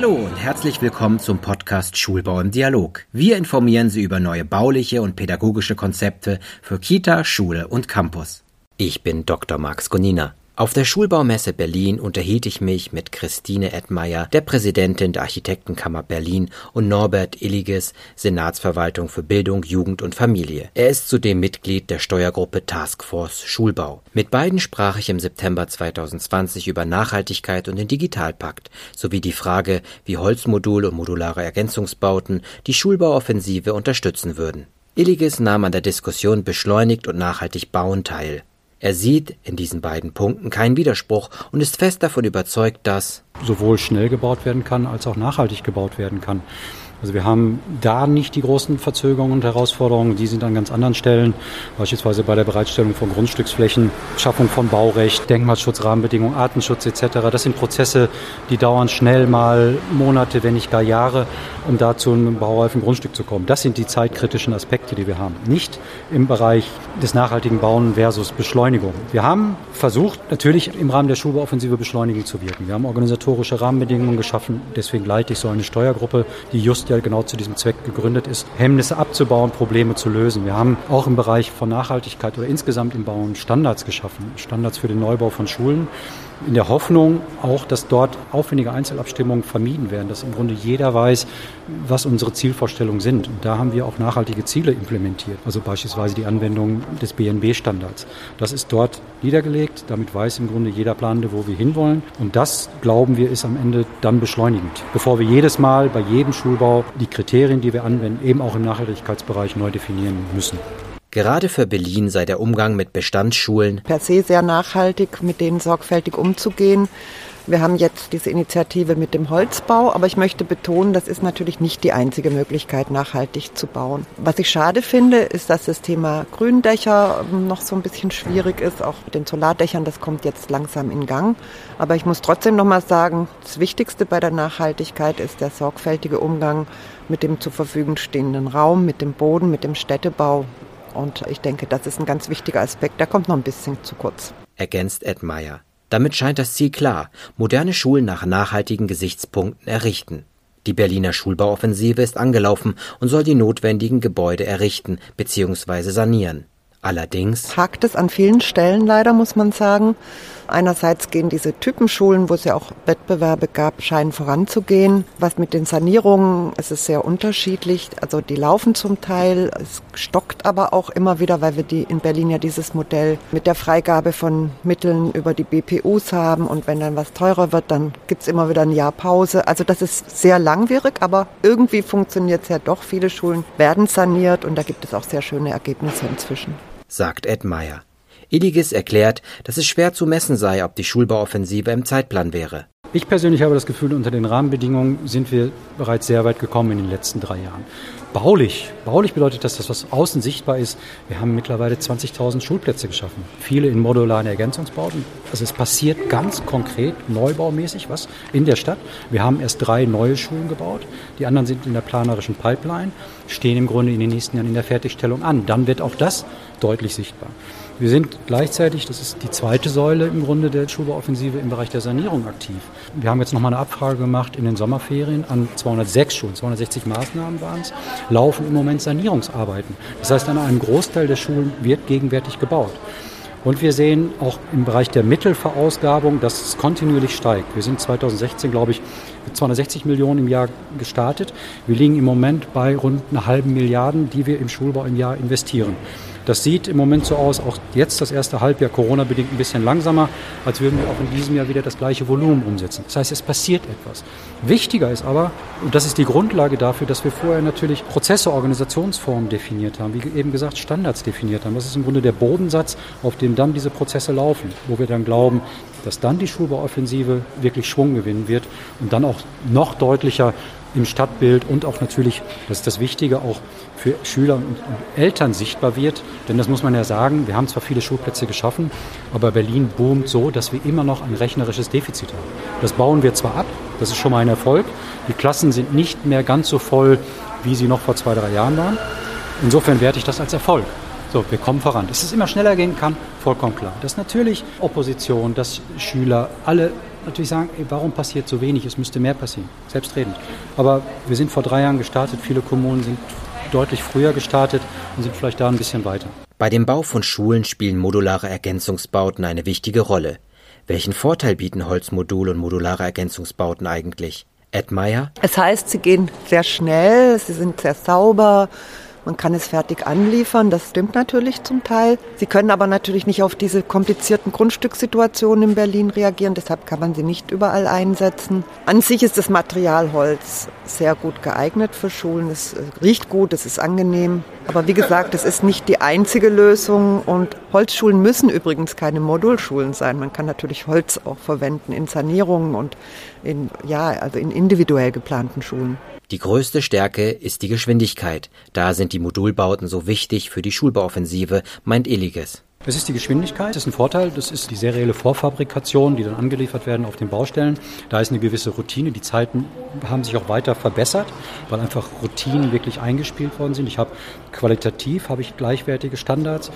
Hallo und herzlich willkommen zum Podcast Schulbau im Dialog. Wir informieren Sie über neue bauliche und pädagogische Konzepte für Kita, Schule und Campus. Ich bin Dr. Max Gonina. Auf der Schulbaumesse Berlin unterhielt ich mich mit Christine Edmeier, der Präsidentin der Architektenkammer Berlin, und Norbert Illiges, Senatsverwaltung für Bildung, Jugend und Familie. Er ist zudem Mitglied der Steuergruppe Taskforce Schulbau. Mit beiden sprach ich im September 2020 über Nachhaltigkeit und den Digitalpakt sowie die Frage, wie Holzmodul und modulare Ergänzungsbauten die Schulbauoffensive unterstützen würden. Illiges nahm an der Diskussion beschleunigt und nachhaltig bauen teil. Er sieht in diesen beiden Punkten keinen Widerspruch und ist fest davon überzeugt, dass sowohl schnell gebaut werden kann als auch nachhaltig gebaut werden kann. Also wir haben da nicht die großen Verzögerungen und Herausforderungen, die sind an ganz anderen Stellen, beispielsweise bei der Bereitstellung von Grundstücksflächen, Schaffung von Baurecht, Denkmalschutz, Rahmenbedingungen, Artenschutz etc. Das sind Prozesse, die dauern schnell mal Monate, wenn nicht gar Jahre, um da zu einem baureifen Grundstück zu kommen. Das sind die zeitkritischen Aspekte, die wir haben. Nicht im Bereich des nachhaltigen Bauen versus Beschleunigung. Wir haben versucht, natürlich im Rahmen der Schulbauoffensive beschleunigend zu wirken. Wir haben organisatorische Rahmenbedingungen geschaffen. Deswegen leite ich so eine Steuergruppe, die just ja genau zu diesem Zweck gegründet ist, Hemmnisse abzubauen, Probleme zu lösen. Wir haben auch im Bereich von Nachhaltigkeit oder insgesamt im Bauen Standards geschaffen, Standards für den Neubau von Schulen in der Hoffnung auch, dass dort aufwendige Einzelabstimmungen vermieden werden, dass im Grunde jeder weiß, was unsere Zielvorstellungen sind. Und da haben wir auch nachhaltige Ziele implementiert, also beispielsweise die Anwendung des BNB-Standards. Das ist dort niedergelegt, damit weiß im Grunde jeder Planende, wo wir hinwollen. Und das, glauben wir, ist am Ende dann beschleunigend, bevor wir jedes Mal bei jedem Schulbau die Kriterien, die wir anwenden, eben auch im Nachhaltigkeitsbereich neu definieren müssen. Gerade für Berlin sei der Umgang mit Bestandsschulen per se sehr nachhaltig, mit denen sorgfältig umzugehen. Wir haben jetzt diese Initiative mit dem Holzbau, aber ich möchte betonen, das ist natürlich nicht die einzige Möglichkeit, nachhaltig zu bauen. Was ich schade finde, ist, dass das Thema Gründächer noch so ein bisschen schwierig ist. Auch mit den Solardächern, das kommt jetzt langsam in Gang. Aber ich muss trotzdem noch mal sagen, das Wichtigste bei der Nachhaltigkeit ist der sorgfältige Umgang mit dem zur Verfügung stehenden Raum, mit dem Boden, mit dem Städtebau. Und ich denke, das ist ein ganz wichtiger Aspekt. Der kommt noch ein bisschen zu kurz. Ergänzt Ed Meyer. Damit scheint das Ziel klar. Moderne Schulen nach nachhaltigen Gesichtspunkten errichten. Die Berliner Schulbauoffensive ist angelaufen und soll die notwendigen Gebäude errichten bzw. sanieren. Allerdings hakt es an vielen Stellen leider, muss man sagen. Einerseits gehen diese Typenschulen, wo es ja auch Wettbewerbe gab, scheinen voranzugehen. Was mit den Sanierungen, es ist sehr unterschiedlich. Also die laufen zum Teil, es stockt aber auch immer wieder, weil wir die in Berlin ja dieses Modell mit der Freigabe von Mitteln über die BPUs haben. Und wenn dann was teurer wird, dann gibt's immer wieder ein Jahr Pause. Also das ist sehr langwierig, aber irgendwie funktioniert es ja doch. Viele Schulen werden saniert und da gibt es auch sehr schöne Ergebnisse inzwischen. Sagt Ed Meyer. Illiges erklärt, dass es schwer zu messen sei, ob die Schulbauoffensive im Zeitplan wäre. Ich persönlich habe das Gefühl, unter den Rahmenbedingungen sind wir bereits sehr weit gekommen in den letzten drei Jahren. Baulich, baulich bedeutet das, dass was außen sichtbar ist. Wir haben mittlerweile 20.000 Schulplätze geschaffen, viele in modularen Ergänzungsbauten. Also es passiert ganz konkret neubaumäßig was in der Stadt. Wir haben erst drei neue Schulen gebaut, die anderen sind in der planerischen Pipeline, stehen im Grunde in den nächsten Jahren in der Fertigstellung an. Dann wird auch das deutlich sichtbar. Wir sind gleichzeitig, das ist die zweite Säule im Grunde der Schulbauoffensive im Bereich der Sanierung aktiv. Wir haben jetzt nochmal eine Abfrage gemacht in den Sommerferien an 206 Schulen, 260 Maßnahmen waren es, laufen im Moment Sanierungsarbeiten. Das heißt, an einem Großteil der Schulen wird gegenwärtig gebaut. Und wir sehen auch im Bereich der Mittelverausgabung, dass es kontinuierlich steigt. Wir sind 2016, glaube ich, mit 260 Millionen im Jahr gestartet. Wir liegen im Moment bei rund einer halben Milliarden, die wir im Schulbau im Jahr investieren. Das sieht im Moment so aus, auch jetzt das erste Halbjahr Corona-bedingt ein bisschen langsamer, als würden wir auch in diesem Jahr wieder das gleiche Volumen umsetzen. Das heißt, es passiert etwas. Wichtiger ist aber, und das ist die Grundlage dafür, dass wir vorher natürlich Prozesse, Organisationsformen definiert haben, wie eben gesagt, Standards definiert haben. Das ist im Grunde der Bodensatz, auf dem dann diese Prozesse laufen, wo wir dann glauben, dass dann die Schulbauoffensive wirklich Schwung gewinnen wird und dann auch noch deutlicher im Stadtbild und auch natürlich, das ist das Wichtige, auch für Schüler und Eltern sichtbar wird. Denn das muss man ja sagen, wir haben zwar viele Schulplätze geschaffen, aber Berlin boomt so, dass wir immer noch ein rechnerisches Defizit haben. Das bauen wir zwar ab, das ist schon mal ein Erfolg. Die Klassen sind nicht mehr ganz so voll, wie sie noch vor zwei, drei Jahren waren. Insofern werte ich das als Erfolg. So, wir kommen voran. Dass es immer schneller gehen kann, vollkommen klar. Dass natürlich Opposition, dass Schüler, alle natürlich sagen, ey, warum passiert so wenig? Es müsste mehr passieren, selbstredend. Aber wir sind vor drei Jahren gestartet, viele Kommunen sind deutlich früher gestartet und sind vielleicht da ein bisschen weiter. Bei dem Bau von Schulen spielen modulare Ergänzungsbauten eine wichtige Rolle. Welchen Vorteil bieten Holzmodul und modulare Ergänzungsbauten eigentlich? Ed Meyer? Es heißt, sie gehen sehr schnell, sie sind sehr sauber, man kann es fertig anliefern, das stimmt natürlich zum Teil. Sie können aber natürlich nicht auf diese komplizierten Grundstückssituationen in Berlin reagieren, deshalb kann man sie nicht überall einsetzen. An sich ist das Material Holz sehr gut geeignet für Schulen. Es riecht gut, es ist angenehm. Aber wie gesagt, es ist nicht die einzige Lösung und Holzschulen müssen übrigens keine Modulschulen sein. Man kann natürlich Holz auch verwenden in Sanierungen und in, ja, also in individuell geplanten Schulen. Die größte Stärke ist die Geschwindigkeit. Da sind die Modulbauten so wichtig für die Schulbauoffensive, meint Illiges. Es ist die Geschwindigkeit, das ist ein Vorteil. Das ist die serielle Vorfabrikation, die dann angeliefert werden auf den Baustellen. Da ist eine gewisse Routine. Die Zeiten haben sich auch weiter verbessert, weil einfach Routinen wirklich eingespielt worden sind. Ich habe qualitativ habe ich gleichwertige Standards.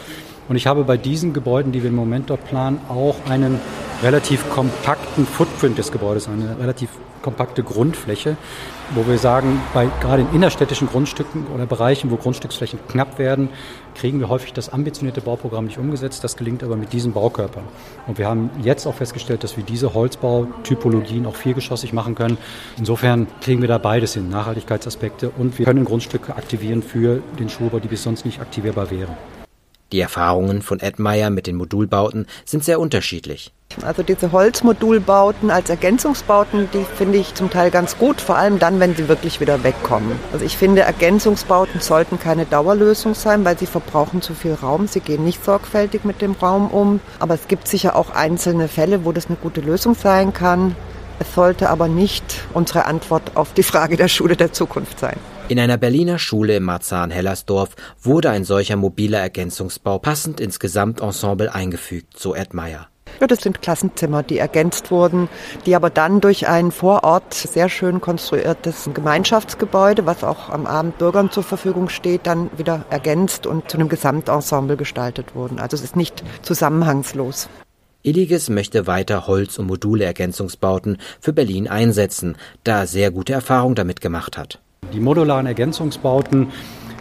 Und ich habe bei diesen Gebäuden, die wir im Moment dort planen, auch einen relativ kompakten Footprint des Gebäudes, eine relativ kompakte Grundfläche, wo wir sagen, bei gerade in innerstädtischen Grundstücken oder Bereichen, wo Grundstücksflächen knapp werden, kriegen wir häufig das ambitionierte Bauprogramm nicht umgesetzt. Das gelingt aber mit diesen Baukörpern. Und wir haben jetzt auch festgestellt, dass wir diese Holzbautypologien auch viergeschossig machen können. Insofern kriegen wir da beides hin, Nachhaltigkeitsaspekte und wir können Grundstücke aktivieren für den Schulbau, die bis sonst nicht aktivierbar wären. Die Erfahrungen von Ed Meyer mit den Modulbauten sind sehr unterschiedlich. Also diese Holzmodulbauten als Ergänzungsbauten, die finde ich zum Teil ganz gut, vor allem dann, wenn sie wirklich wieder wegkommen. Also ich finde, Ergänzungsbauten sollten keine Dauerlösung sein, weil sie verbrauchen zu viel Raum. Sie gehen nicht sorgfältig mit dem Raum um. Aber es gibt sicher auch einzelne Fälle, wo das eine gute Lösung sein kann. Es sollte aber nicht unsere Antwort auf die Frage der Schule der Zukunft sein. In einer Berliner Schule im Marzahn-Hellersdorf wurde ein solcher mobiler Ergänzungsbau passend ins Gesamtensemble eingefügt, so Ed Meyer. Ja, das sind Klassenzimmer, die ergänzt wurden, die aber dann durch ein vor Ort sehr schön konstruiertes Gemeinschaftsgebäude, was auch am Abend Bürgern zur Verfügung steht, dann wieder ergänzt und zu einem Gesamtensemble gestaltet wurden. Also es ist nicht zusammenhangslos. Illiges möchte weiter Holz- und Module-Ergänzungsbauten für Berlin einsetzen, da er sehr gute Erfahrungen damit gemacht hat. Die modularen Ergänzungsbauten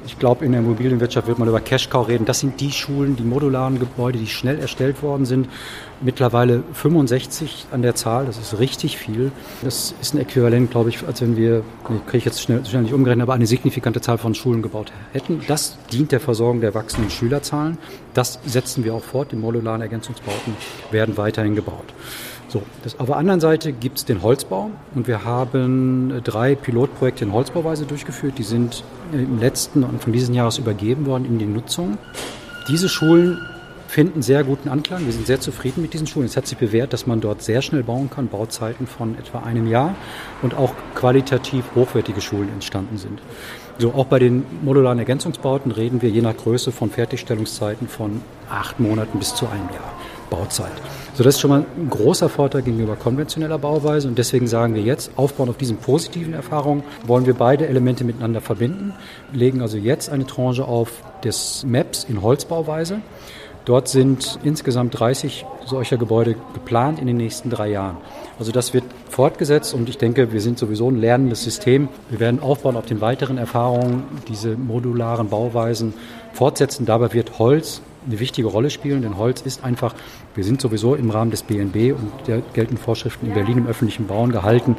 ich glaube, in der Immobilienwirtschaft wird man über Cash-Cow reden. Das sind die Schulen, die modularen Gebäude, die schnell erstellt worden sind. Mittlerweile 65 an der Zahl, das ist richtig viel. Das ist ein Äquivalent, glaube ich, als wenn wir, nee, kriege ich jetzt schnell, schnell nicht umgerechnet, aber eine signifikante Zahl von Schulen gebaut hätten. Das dient der Versorgung der wachsenden Schülerzahlen. Das setzen wir auch fort. Die modularen Ergänzungsbauten werden weiterhin gebaut. So, das, auf der anderen Seite gibt es den Holzbau und wir haben drei Pilotprojekte in Holzbauweise durchgeführt. Die sind im letzten und von diesem Jahres übergeben worden in die Nutzung. Diese Schulen finden sehr guten Anklang. Wir sind sehr zufrieden mit diesen Schulen. Es hat sich bewährt, dass man dort sehr schnell bauen kann, Bauzeiten von etwa einem Jahr und auch qualitativ hochwertige Schulen entstanden sind. So, auch bei den modularen Ergänzungsbauten reden wir je nach Größe von Fertigstellungszeiten von acht Monaten bis zu einem Jahr Bauzeit. So, das ist schon mal ein großer Vorteil gegenüber konventioneller Bauweise und deswegen sagen wir jetzt, aufbauen auf diesen positiven Erfahrungen, wollen wir beide Elemente miteinander verbinden, legen also jetzt eine Tranche auf des MAPs in Holzbauweise. Dort sind insgesamt 30 solcher Gebäude geplant in den nächsten drei Jahren. Also das wird fortgesetzt und ich denke, wir sind sowieso ein lernendes System. Wir werden aufbauen auf den weiteren Erfahrungen, diese modularen Bauweisen fortsetzen. Dabei wird Holz eine wichtige Rolle spielen, denn Holz ist einfach, wir sind sowieso im Rahmen des BNB und der geltenden Vorschriften in Berlin im öffentlichen Bauen gehalten,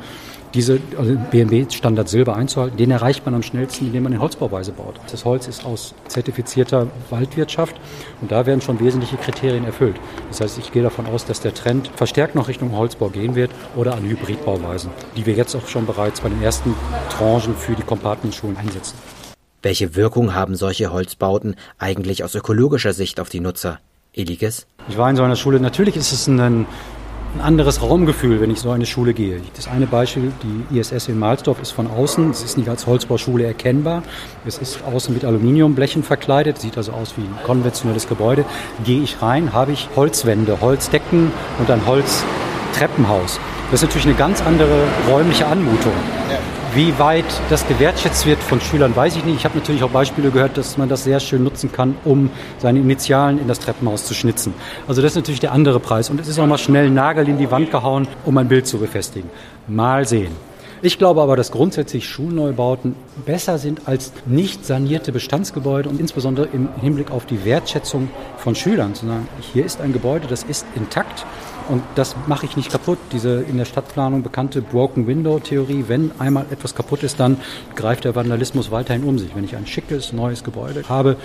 diese also BNB-Standard Silber einzuhalten. Den erreicht man am schnellsten, indem man in Holzbauweise baut. Das Holz ist aus zertifizierter Waldwirtschaft und da werden schon wesentliche Kriterien erfüllt. Das heißt, ich gehe davon aus, dass der Trend verstärkt noch Richtung Holzbau gehen wird oder an Hybridbauweisen, die wir jetzt auch schon bereits bei den ersten Tranchen für die Compartment-Schulen einsetzen. Welche Wirkung haben solche Holzbauten eigentlich aus ökologischer Sicht auf die Nutzer? Eliges? Ich war in so einer Schule. Natürlich ist es ein, ein anderes Raumgefühl, wenn ich so eine Schule gehe. Das eine Beispiel, die ISS in Mahlsdorf, ist von außen. Es ist nicht als Holzbauschule erkennbar. Es ist außen mit Aluminiumblechen verkleidet, sieht also aus wie ein konventionelles Gebäude. Gehe ich rein, habe ich Holzwände, Holzdecken und ein Holztreppenhaus. Das ist natürlich eine ganz andere räumliche Anmutung. Wie weit das gewertschätzt wird von Schülern, weiß ich nicht. Ich habe natürlich auch Beispiele gehört, dass man das sehr schön nutzen kann, um seine Initialen in das Treppenhaus zu schnitzen. Also das ist natürlich der andere Preis. Und es ist auch mal schnell ein Nagel in die Wand gehauen, um ein Bild zu befestigen. Mal sehen. Ich glaube aber, dass grundsätzlich Schulneubauten besser sind als nicht sanierte Bestandsgebäude und insbesondere im Hinblick auf die Wertschätzung von Schülern. Zu sagen, hier ist ein Gebäude, das ist intakt und das mache ich nicht kaputt. Diese in der Stadtplanung bekannte Broken Window Theorie, wenn einmal etwas kaputt ist, dann greift der Vandalismus weiterhin um sich. Wenn ich ein schickes, neues Gebäude habe,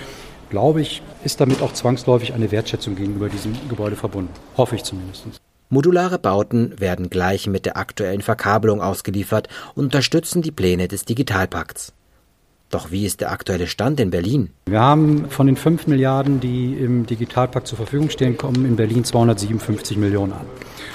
glaube ich, ist damit auch zwangsläufig eine Wertschätzung gegenüber diesem Gebäude verbunden. Hoffe ich zumindest. Modulare Bauten werden gleich mit der aktuellen Verkabelung ausgeliefert und unterstützen die Pläne des Digitalpakts. Doch wie ist der aktuelle Stand in Berlin? Wir haben von den 5 Milliarden, die im Digitalpakt zur Verfügung stehen, kommen in Berlin 257 Millionen an.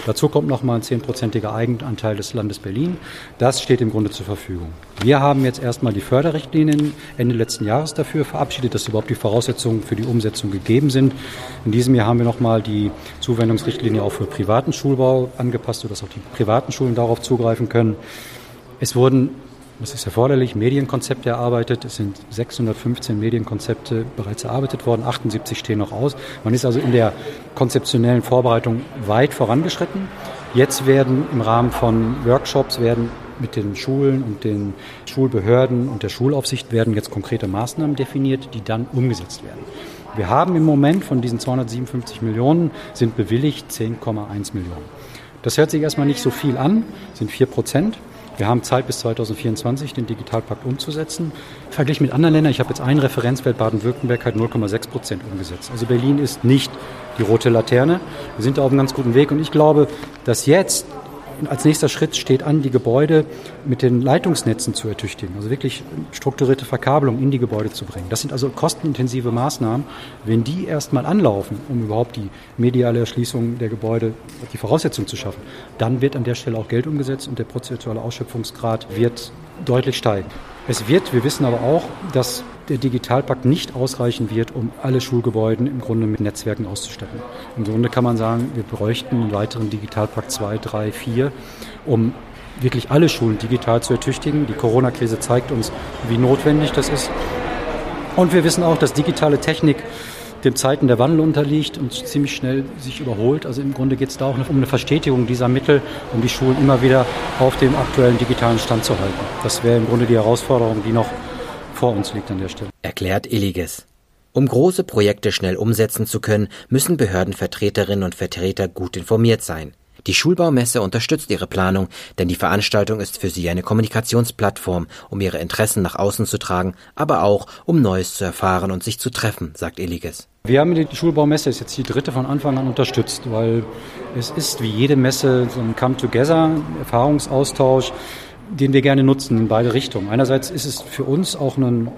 Dazu kommt nochmal ein zehnprozentiger Eigenanteil des Landes Berlin. Das steht im Grunde zur Verfügung. Wir haben jetzt erstmal die Förderrichtlinien Ende letzten Jahres dafür verabschiedet, dass überhaupt die Voraussetzungen für die Umsetzung gegeben sind. In diesem Jahr haben wir nochmal die Zuwendungsrichtlinie auch für privaten Schulbau angepasst, sodass auch die privaten Schulen darauf zugreifen können. Es wurden das ist erforderlich, Medienkonzepte erarbeitet. Es sind 615 Medienkonzepte bereits erarbeitet worden, 78 stehen noch aus. Man ist also in der konzeptionellen Vorbereitung weit vorangeschritten. Jetzt werden im Rahmen von Workshops werden mit den Schulen und den Schulbehörden und der Schulaufsicht werden jetzt konkrete Maßnahmen definiert, die dann umgesetzt werden. Wir haben im Moment von diesen 257 Millionen sind bewilligt 10,1 Millionen. Das hört sich erstmal nicht so viel an, sind 4 Prozent. Wir haben Zeit bis 2024, den Digitalpakt umzusetzen. Verglichen mit anderen Ländern, ich habe jetzt einen Referenzwert, Baden-Württemberg hat 0,6 Prozent umgesetzt. Also Berlin ist nicht die rote Laterne. Wir sind da auf einem ganz guten Weg und ich glaube, dass jetzt als nächster Schritt steht an, die Gebäude mit den Leitungsnetzen zu ertüchtigen, also wirklich strukturierte Verkabelung in die Gebäude zu bringen. Das sind also kostenintensive Maßnahmen. Wenn die erstmal anlaufen, um überhaupt die mediale Erschließung der Gebäude, die Voraussetzung zu schaffen, dann wird an der Stelle auch Geld umgesetzt und der prozentuale Ausschöpfungsgrad wird deutlich steigen. Es wird, wir wissen aber auch, dass der Digitalpakt nicht ausreichen wird, um alle Schulgebäude im Grunde mit Netzwerken auszustatten. Im Grunde kann man sagen, wir bräuchten einen weiteren Digitalpakt 2, 3, 4, um wirklich alle Schulen digital zu ertüchtigen. Die Corona-Krise zeigt uns, wie notwendig das ist. Und wir wissen auch, dass digitale Technik dem Zeiten der Wandel unterliegt und ziemlich schnell sich überholt. Also im Grunde geht es da auch um eine Verstetigung dieser Mittel, um die Schulen immer wieder auf dem aktuellen digitalen Stand zu halten. Das wäre im Grunde die Herausforderung, die noch vor uns liegt an der Stelle. Erklärt Illiges. Um große Projekte schnell umsetzen zu können, müssen Behördenvertreterinnen und Vertreter gut informiert sein. Die Schulbaumesse unterstützt ihre Planung, denn die Veranstaltung ist für sie eine Kommunikationsplattform, um ihre Interessen nach außen zu tragen, aber auch um Neues zu erfahren und sich zu treffen, sagt Illiges. Wir haben die Schulbaumesse, ist jetzt die dritte von Anfang an unterstützt, weil es ist wie jede Messe so ein Come-Together, Erfahrungsaustausch, den wir gerne nutzen in beide Richtungen. Einerseits ist es für uns auch eine,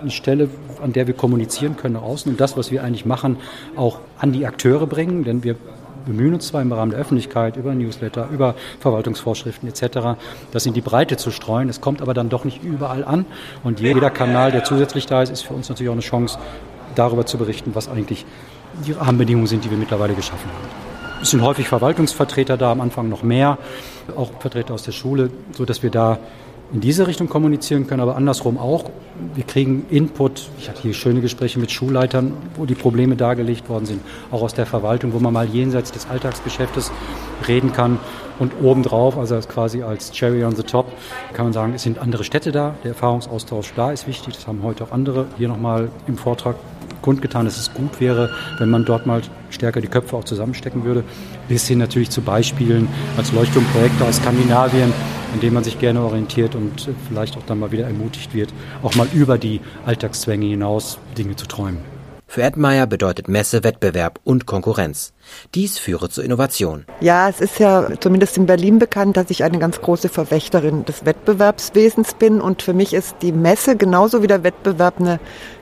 eine Stelle, an der wir kommunizieren können nach außen und das, was wir eigentlich machen, auch an die Akteure bringen, denn wir bemühen uns zwar im Rahmen der Öffentlichkeit über Newsletter, über Verwaltungsvorschriften etc., das in die Breite zu streuen. Es kommt aber dann doch nicht überall an. Und jeder Kanal, der zusätzlich da ist, ist für uns natürlich auch eine Chance, darüber zu berichten, was eigentlich die Rahmenbedingungen sind, die wir mittlerweile geschaffen haben. Es sind häufig Verwaltungsvertreter da, am Anfang noch mehr, auch Vertreter aus der Schule, sodass wir da in diese Richtung kommunizieren können, aber andersrum auch. Wir kriegen Input. Ich hatte hier schöne Gespräche mit Schulleitern, wo die Probleme dargelegt worden sind, auch aus der Verwaltung, wo man mal jenseits des Alltagsgeschäftes reden kann. Und obendrauf, also quasi als Cherry on the Top, kann man sagen, es sind andere Städte da. Der Erfahrungsaustausch da ist wichtig. Das haben heute auch andere hier nochmal im Vortrag kundgetan, dass es gut wäre, wenn man dort mal stärker die Köpfe auch zusammenstecken würde. Bis hin natürlich zu Beispielen als Leuchtturmprojekte aus Skandinavien, an denen man sich gerne orientiert und vielleicht auch dann mal wieder ermutigt wird, auch mal über die Alltagszwänge hinaus Dinge zu träumen. Für Edmeier bedeutet Messe Wettbewerb und Konkurrenz. Dies führe zur Innovation. Ja, es ist ja zumindest in Berlin bekannt, dass ich eine ganz große Verwächterin des Wettbewerbswesens bin. Und für mich ist die Messe genauso wie der Wettbewerb eine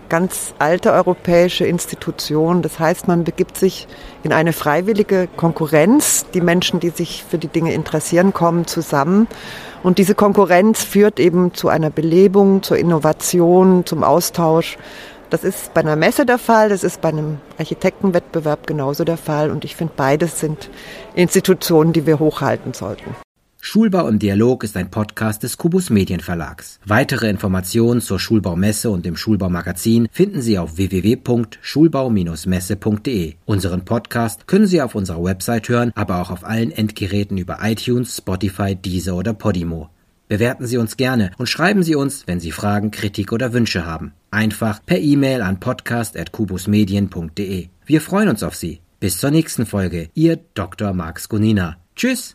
ganz alte europäische Institution. Das heißt, man begibt sich in eine freiwillige Konkurrenz. Die Menschen, die sich für die Dinge interessieren, kommen zusammen. Und diese Konkurrenz führt eben zu einer Belebung, zur Innovation, zum Austausch. Das ist bei einer Messe der Fall, das ist bei einem Architektenwettbewerb genauso der Fall. Und ich finde, beides sind Institutionen, die wir hochhalten sollten. Schulbau im Dialog ist ein Podcast des Kubus Medienverlags. Weitere Informationen zur Schulbaumesse und dem Schulbaumagazin finden Sie auf www.schulbau-messe.de. Unseren Podcast können Sie auf unserer Website hören, aber auch auf allen Endgeräten über iTunes, Spotify, Deezer oder Podimo. Bewerten Sie uns gerne und schreiben Sie uns, wenn Sie Fragen, Kritik oder Wünsche haben. Einfach per E-Mail an podcast.kubusmedien.de. Wir freuen uns auf Sie. Bis zur nächsten Folge. Ihr Dr. Max Gunina. Tschüss!